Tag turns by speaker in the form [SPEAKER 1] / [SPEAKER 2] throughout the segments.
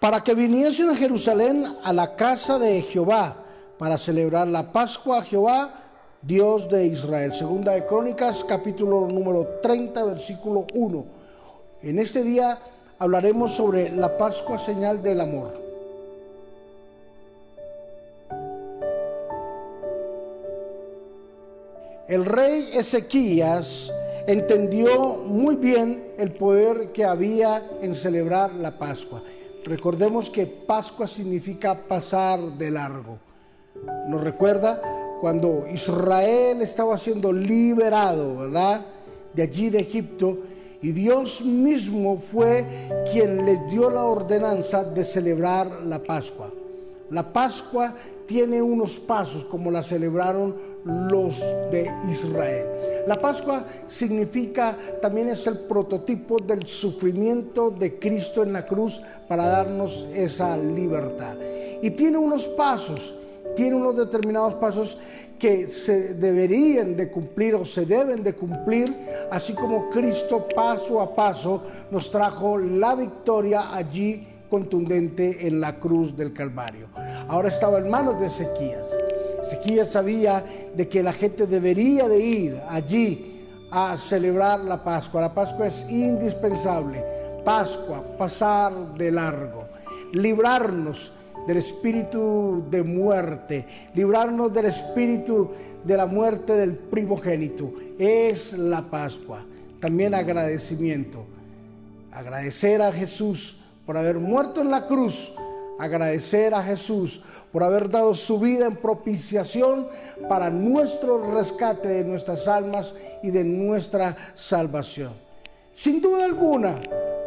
[SPEAKER 1] para que viniesen a Jerusalén a la casa de Jehová para celebrar la Pascua a Jehová, Dios de Israel. Segunda de Crónicas, capítulo número 30, versículo 1. En este día hablaremos sobre la Pascua, señal del amor. El rey Ezequías entendió muy bien el poder que había en celebrar la Pascua. Recordemos que Pascua significa pasar de largo. Nos recuerda cuando Israel estaba siendo liberado, ¿verdad? De allí de Egipto. Y Dios mismo fue quien les dio la ordenanza de celebrar la Pascua. La Pascua tiene unos pasos como la celebraron los de Israel. La Pascua significa, también es el prototipo del sufrimiento de Cristo en la cruz para darnos esa libertad. Y tiene unos pasos, tiene unos determinados pasos que se deberían de cumplir o se deben de cumplir, así como Cristo paso a paso nos trajo la victoria allí contundente en la cruz del Calvario. Ahora estaba en manos de Ezequías. Ezequías sabía de que la gente debería de ir allí a celebrar la Pascua. La Pascua es indispensable. Pascua, pasar de largo, librarnos del espíritu de muerte, librarnos del espíritu de la muerte del primogénito. Es la Pascua. También agradecimiento. Agradecer a Jesús por haber muerto en la cruz, agradecer a Jesús por haber dado su vida en propiciación para nuestro rescate de nuestras almas y de nuestra salvación. Sin duda alguna,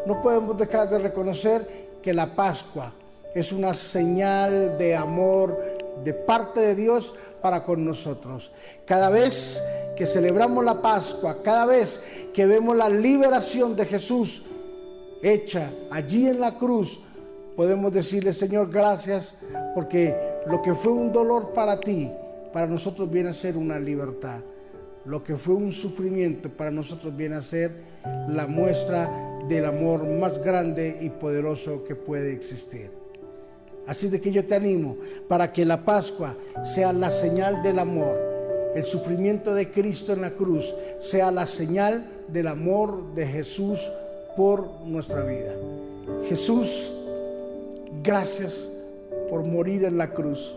[SPEAKER 1] no podemos dejar de reconocer que la Pascua es una señal de amor de parte de Dios para con nosotros. Cada vez que celebramos la Pascua, cada vez que vemos la liberación de Jesús, hecha allí en la cruz, podemos decirle, Señor, gracias, porque lo que fue un dolor para ti, para nosotros viene a ser una libertad. Lo que fue un sufrimiento para nosotros viene a ser la muestra del amor más grande y poderoso que puede existir. Así de que yo te animo para que la Pascua sea la señal del amor, el sufrimiento de Cristo en la cruz sea la señal del amor de Jesús por nuestra vida. Jesús, gracias por morir en la cruz.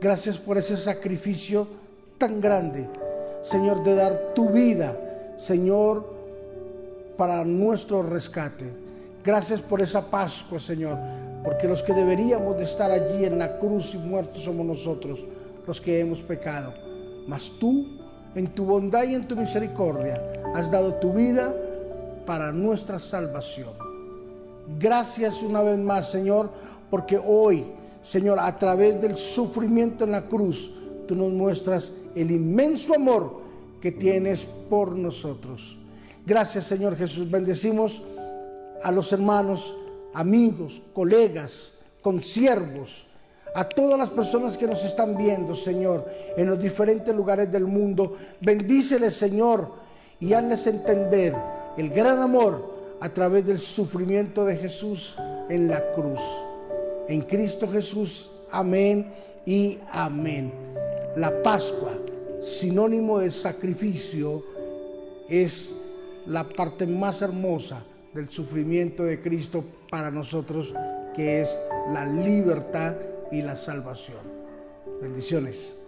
[SPEAKER 1] Gracias por ese sacrificio tan grande, Señor, de dar tu vida, Señor, para nuestro rescate. Gracias por esa Pascua, Señor, porque los que deberíamos de estar allí en la cruz y muertos somos nosotros, los que hemos pecado. Mas tú, en tu bondad y en tu misericordia, has dado tu vida para nuestra salvación. Gracias una vez más, Señor, porque hoy, Señor, a través del sufrimiento en la cruz, tú nos muestras el inmenso amor que tienes por nosotros. Gracias, Señor Jesús. Bendecimos a los hermanos, amigos, colegas, consiervos, a todas las personas que nos están viendo, Señor, en los diferentes lugares del mundo. Bendíceles, Señor, y hazles entender el gran amor a través del sufrimiento de Jesús en la cruz. En Cristo Jesús, amén y amén. La Pascua, sinónimo de sacrificio, es la parte más hermosa del sufrimiento de Cristo para nosotros, que es la libertad y la salvación. Bendiciones.